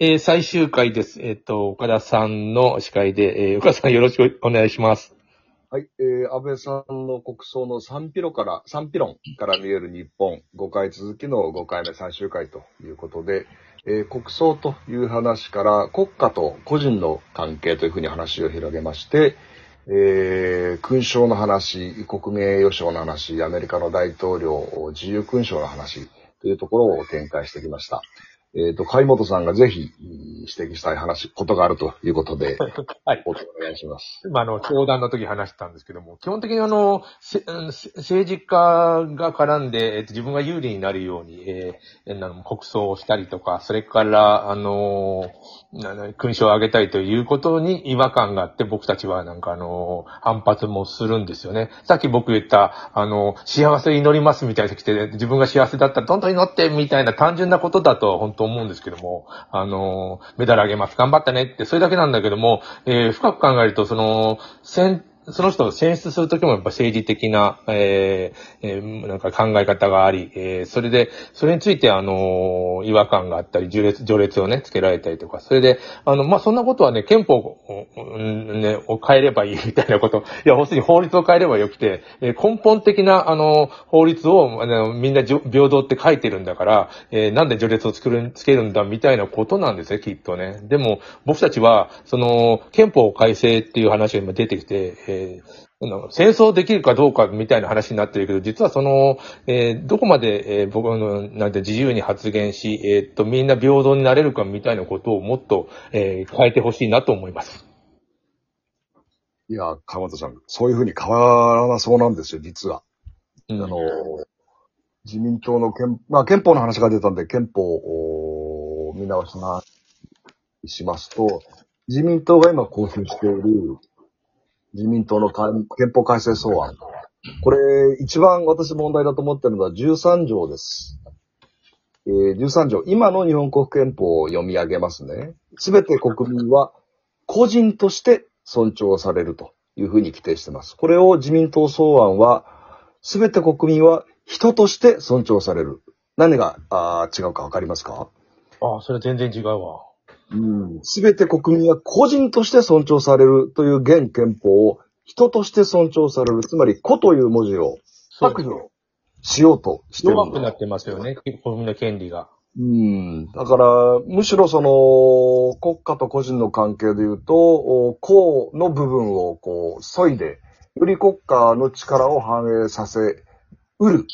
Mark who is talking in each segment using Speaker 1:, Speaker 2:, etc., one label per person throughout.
Speaker 1: えー最終回です。えっ、と、岡田さんの司会で、えー岡田さんよろしくお願いします。
Speaker 2: はい、えー、安倍さんの国葬の賛否論から、賛否論から見える日本、5回続きの5回目最終回ということで、えー国葬という話から国家と個人の関係というふうに話を広げまして、えー勲章の話、国民栄誉賞の話、アメリカの大統領自由勲章の話というところを展開してきました。えっ、と、貝本さんがぜひ指摘したい話、ことがあるということで、
Speaker 1: はい。
Speaker 2: お願いします。
Speaker 1: まあ、あの、教団の時話したんですけども、基本的にあの、せうんせ政治家が絡んで、えっと、自分が有利になるように、えー国葬をしたりとか、それから、あの勲章をあげたいということに違和感があって、僕たちはなんかあのー反発もするんですよね。さっき僕言った、あの、幸せ祈りますみたいな人来て、自分が幸せだったらどんどん祈ってみたいな単純なことだと本当思うんですけども、あの、メダルあげます、頑張ったねって、それだけなんだけども、えー深く考えると、その、その人を選出するときもやっぱ政治的な、えーえーなんか考え方があり、えーそれで、それについてあのー違和感があったり、序列、序列をね、つけられたりとか、それで、あの、まあ、そんなことはね、憲法を,、ね、を変えればいい みたいなこと、いや、要するに法律を変えればよくて、えー根本的な、あの、法律を、あの、みんなじょ平等って書いてるんだから、えーなんで序列を作る、つけるんだみたいなことなんですね、きっとね。でも、僕たちは、その、憲法改正っていう話が今出てきて、えー戦争できるかどうかみたいな話になってるけど、実はその、えーどこまで、えー僕の、なんて自由に発言し、えーっと、みんな平等になれるかみたいなことをもっと、えー変えてほしいなと思います。
Speaker 2: いや、川本さん、そういうふうに変わらなそうなんですよ、実は。
Speaker 1: うん
Speaker 2: あの、自民党の憲、まあ憲法の話が出たんで、憲法を見直しな、しますと、自民党が今公表している自民党の憲法改正草案。これ、一番私問題だと思ってるのは13条です。えー13条。今の日本国憲法を読み上げますね。すべて国民は個人として尊重されるというふうに規定しています。これを自民党草案は、すべて国民は人として尊重される。何があ違うかわかりますか？
Speaker 1: ああ、それ全然違うわ。
Speaker 2: すべて国民は個人として尊重されるという現憲法を人として尊重される。つまり、個という文字を削除しようとしてるんだ
Speaker 1: 弱くなってますよね、国民の権利が。
Speaker 2: うん。だから、むしろその、国家と個人の関係で言うと、お公の部分をこう、削いで、より国家の力を反映させうる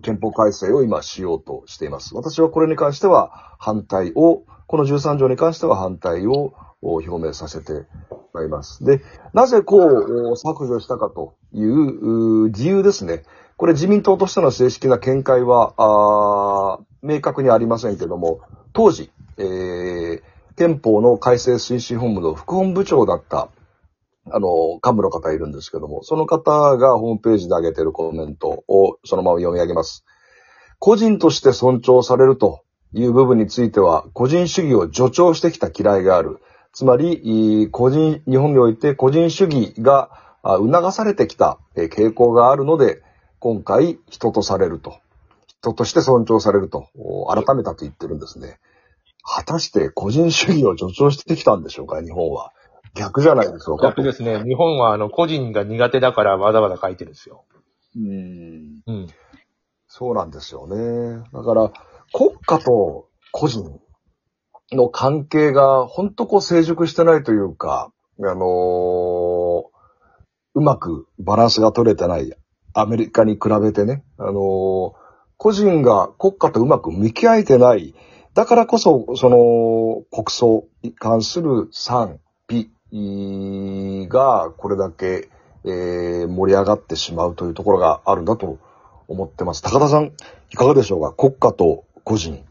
Speaker 2: 憲法改正を今しようとしています。私はこれに関しては反対を、この13条に関しては反対を表明させてもらいます。で、なぜこう削除したかという理由ですね。これ自民党としての正式な見解は、明確にありませんけども、当時、えー憲法の改正推進本部の副本部長だった、あの、幹部の方いるんですけども、その方がホームページで上げているコメントをそのまま読み上げます。個人として尊重されるという部分については、個人主義を助長してきた嫌いがある。つまり、個人、日本において個人主義が促されてきた傾向があるので、今回人とされると。人として尊重されると、改めたと言ってるんですね。果たして個人主義を助長してきたんでしょうか、日本は。逆じゃないでしょうか。
Speaker 1: 逆ですね。日本はあの個人が苦手だからわざわざ書いてるんですよ。
Speaker 2: うん。
Speaker 1: うん。
Speaker 2: そうなんですよね。だから、国家と個人の関係が本当こう成熟してないというか、あのーうまくバランスが取れてないアメリカに比べてね、あのー個人が国家とうまく向き合えてない。だからこそ、その国葬に関する賛否がこれだけ、えー盛り上がってしまうというところがあるんだと思ってます。高田さん、いかがでしょうか？国家と個人。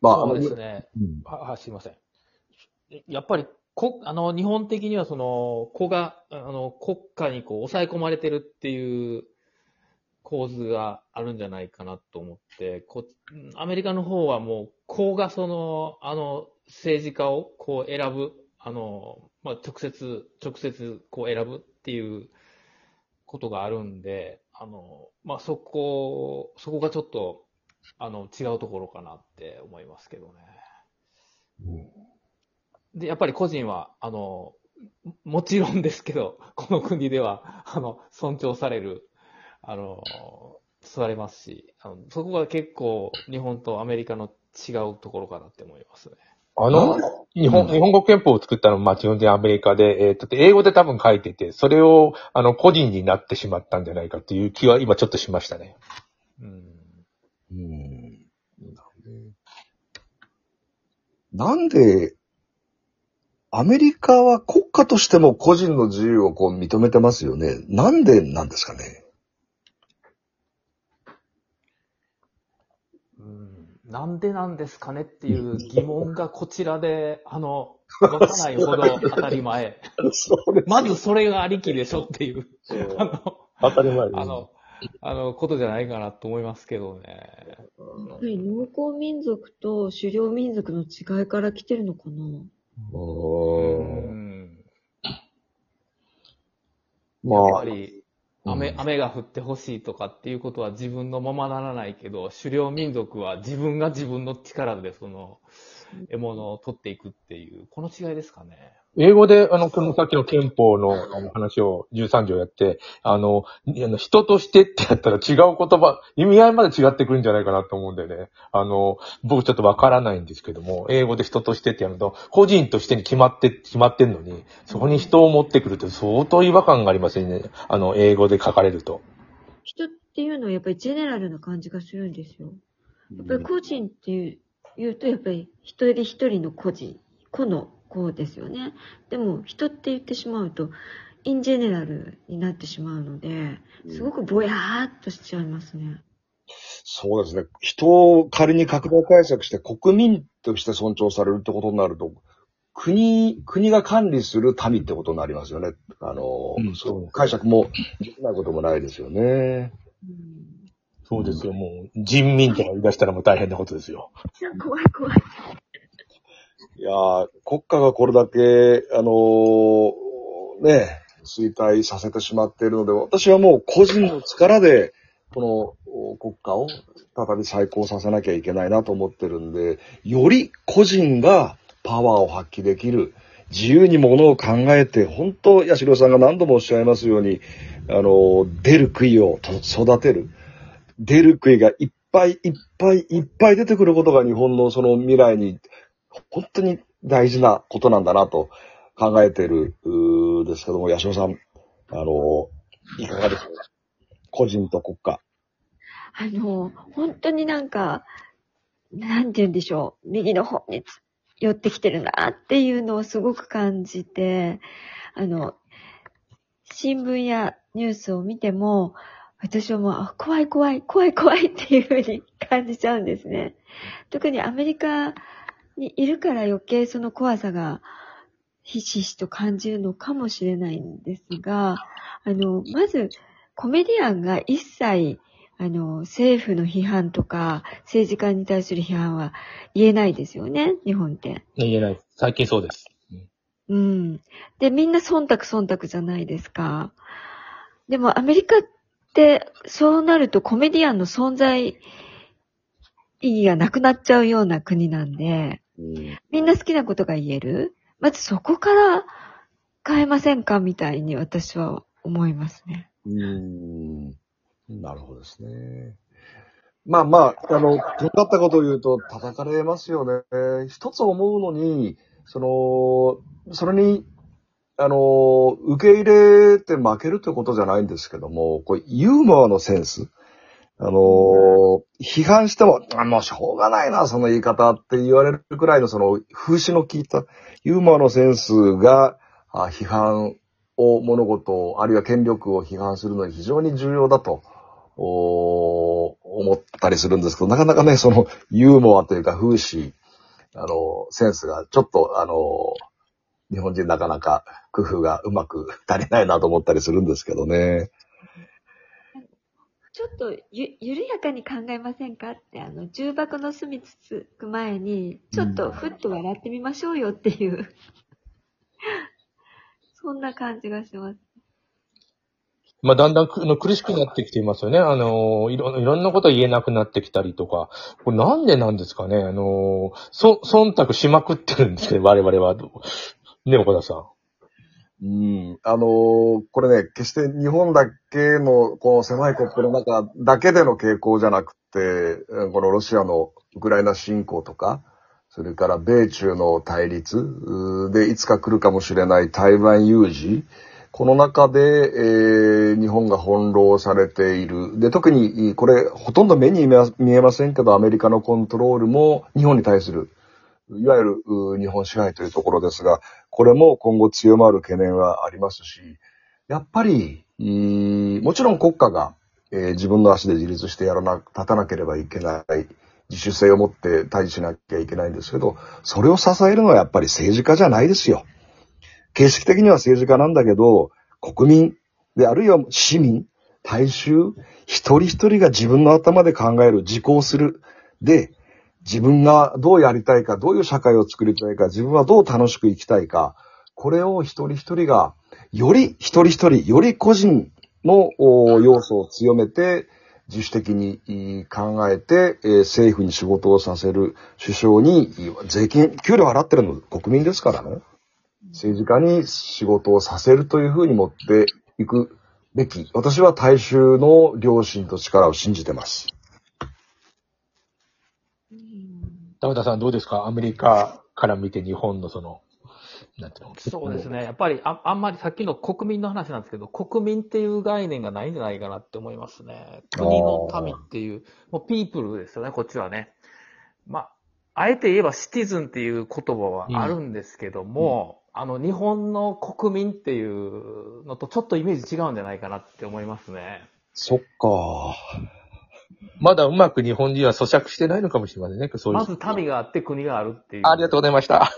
Speaker 2: まあ、
Speaker 3: そうですね。
Speaker 2: うん
Speaker 3: は、は、すいません。やっぱり、こ、あの、日本的にはその、子が、あの、国家にこう、抑え込まれてるっていう構図があるんじゃないかなと思って、こうんアメリカの方はもう、子がその、あの、政治家をこう選ぶ、あの、まあ、直接、直接こう選ぶっていうことがあるんで、あの、まあ、そこ、そこがちょっと、あの、違うところかなって思いますけどね。で、やっぱり個人は、あの、ももちろんですけど、この国では、あの、尊重される、あの、されますし、あのそこが結構日本とアメリカの違うところかなって思いますね。
Speaker 1: あの、日本、日本語憲法を作ったのは、まあ、基本的にアメリカで、えー、だって英語で多分書いてて、それを、あの、個人になってしまったんじゃないかっていう気は今ちょっとしましたね。
Speaker 3: うん。
Speaker 2: うん。なんで、アメリカは国家としても個人の自由をこう認めてますよね？なんでなんですかね？
Speaker 3: うんなんでなんですかねっていう疑問がこちらで、あの、わかないほど当たり前。まずそれがありきでしょっていう、あの、
Speaker 2: 当たり前
Speaker 3: あの、あの、ことじゃないかなと思いますけどね。
Speaker 4: やっぱり農耕民族と狩猟民族の違いから来てるのかな。
Speaker 3: う
Speaker 2: うん。
Speaker 3: ん。
Speaker 2: ま
Speaker 3: やっぱ
Speaker 2: あ、
Speaker 3: り、雨、
Speaker 2: うん
Speaker 3: 雨が降ってほしいとかっていうことは自分のままならないけど、狩猟民族は自分が自分の力でその、獲物を取っていくっていう、この違いですかね。
Speaker 1: 英語で、あの、このさっきの憲法のあの話を13条やって、あの、あの人としてってやったら違う言葉、意味合いまで違ってくるんじゃないかなと思うんでね。あの、僕ちょっとわからないんですけども、英語で人としてってやると、個人としてに決まって、決まってんのに、そこに人を持ってくるって相当違和感がありますよね。あの、英語で書かれると。
Speaker 4: 人っていうのはやっぱりジェネラルな感じがするんですよ。やっぱり個人っていう言うと、やっぱり一人一人の個人、個の個ですよね。でも人って言ってしまうと、インジェネラルになってしまうので、すごくぼやーっとしちゃいますね。
Speaker 2: そうですね。人を仮に拡大解釈して国民として尊重されるってことになると、国、国が管理する民ってことになりますよね。あの、
Speaker 1: うん
Speaker 2: そう解釈もできないこともないですよね。
Speaker 4: うん
Speaker 1: そうですよ、もう、人民とか言い出したらもう大変なことですよ。
Speaker 4: 怖い怖い。
Speaker 2: いや国家がこれだけ、あのーね、衰退させてしまっているので、私はもう個人の力で、この国家を再び再興させなきゃいけないなと思ってるんで、より個人がパワーを発揮できる、自由にものを考えて、本当、八代さんが何度もおっしゃいますように、あの出る杭を育てる。出る杭がいっぱいいっぱいいっぱい出てくることが日本のその未来に本当に大事なことなんだなと考えてる、うですけども、八代さん、あの、いかがですか？個人と国家。
Speaker 4: あの、本当になんか、なんて言うんでしょう、右の方に寄ってきてるなっていうのをすごく感じて、あの、新聞やニュースを見ても、私はもう、怖い怖い、怖い怖いっていうふうに感じちゃうんですね。特にアメリカにいるから余計その怖さがひしひしと感じるのかもしれないんですが、あの、まず、コメディアンが一切、あの、政府の批判とか、政治家に対する批判は言えないですよね、日本って。
Speaker 1: 言えない。最近そうです。
Speaker 4: うん。で、みんな忖度忖度じゃないですか。でもアメリカって、そうなるとコメディアンの存在意義がなくなっちゃうような国なんで、
Speaker 2: うん
Speaker 4: みんな好きなことが言える？まずそこから変えませんか？みたいに私は思いますね。
Speaker 2: うんなるほどですね。まあまあ、あの、とんがったことを言うと叩かれますよね。一つ思うのに、その、それに、あの、受け入れて負けるということじゃないんですけども、こうユーモアのセンス。あの、批判しても、あもうしょうがないな、その言い方って言われるくらいのその風刺の効いたユーモアのセンスが、あ批判を、物事を、あるいは権力を批判するのに非常に重要だと、お思ったりするんですけど、なかなかね、そのユーモアというか風刺、あの、センスがちょっと、あの、日本人なかなか工夫がうまく足りないなと思ったりするんですけどね。
Speaker 4: ちょっとゆ、緩やかに考えませんか？って、あの、重箱の隅つつく前に、ちょっとふっと笑ってみましょうよっていう、そんな感じがします。
Speaker 1: まあ、だんだんくあの苦しくなってきていますよね。あの、いろ、いろんなこと言えなくなってきたりとか。これなんでなんですかね？あの、そ、忖度しまくってるんですけど、我々は。ね、岡田さん。
Speaker 2: うん。あのーこれね、決して日本だけの、この狭いコップの中だけでの傾向じゃなくて、このロシアのウクライナ侵攻とか、それから米中の対立でいつか来るかもしれない台湾有事、この中で、えー日本が翻弄されている。で、特に、これ、ほとんど目に見えませんけど、アメリカのコントロールも日本に対する、いわゆる日本支配というところですが、これも今後強まる懸念はありますし、やっぱり、もちろん国家が、えー自分の足で自立してやらな、立たなければいけない、自主性を持って対峙しなきゃいけないんですけど、それを支えるのはやっぱり政治家じゃないですよ。形式的には政治家なんだけど、国民で、あるいは市民、大衆、一人一人が自分の頭で考える、自行する。で、自分がどうやりたいか、どういう社会を作りたいか、自分はどう楽しく生きたいか、これを一人一人が、より一人一人、より個人の要素を強めて、自主的に考えて、政府に仕事をさせる首相に税金、給料払ってるの国民ですからね。政治家に仕事をさせるというふうに持っていくべき。私は大衆の良心と力を信じてます。
Speaker 1: 田田さんどうですか？アメリカから見て日本のその、なんていうの？
Speaker 3: そうですね。やっぱりあ、あんまりさっきの国民の話なんですけど、国民っていう概念がないんじゃないかなって思いますね。国の民っていう、もうピープルですよね、こっちはね。まあ、あえて言えばシティズンっていう言葉はあるんですけども、あの、日本の国民っていうのとちょっとイメージ違うんじゃないかなって思いますね。
Speaker 2: そっか。
Speaker 1: まだうまく日本人は咀嚼してないのかもしれませんね。そういう。
Speaker 3: まず民があって国があるっていう。
Speaker 1: ありがとうございました。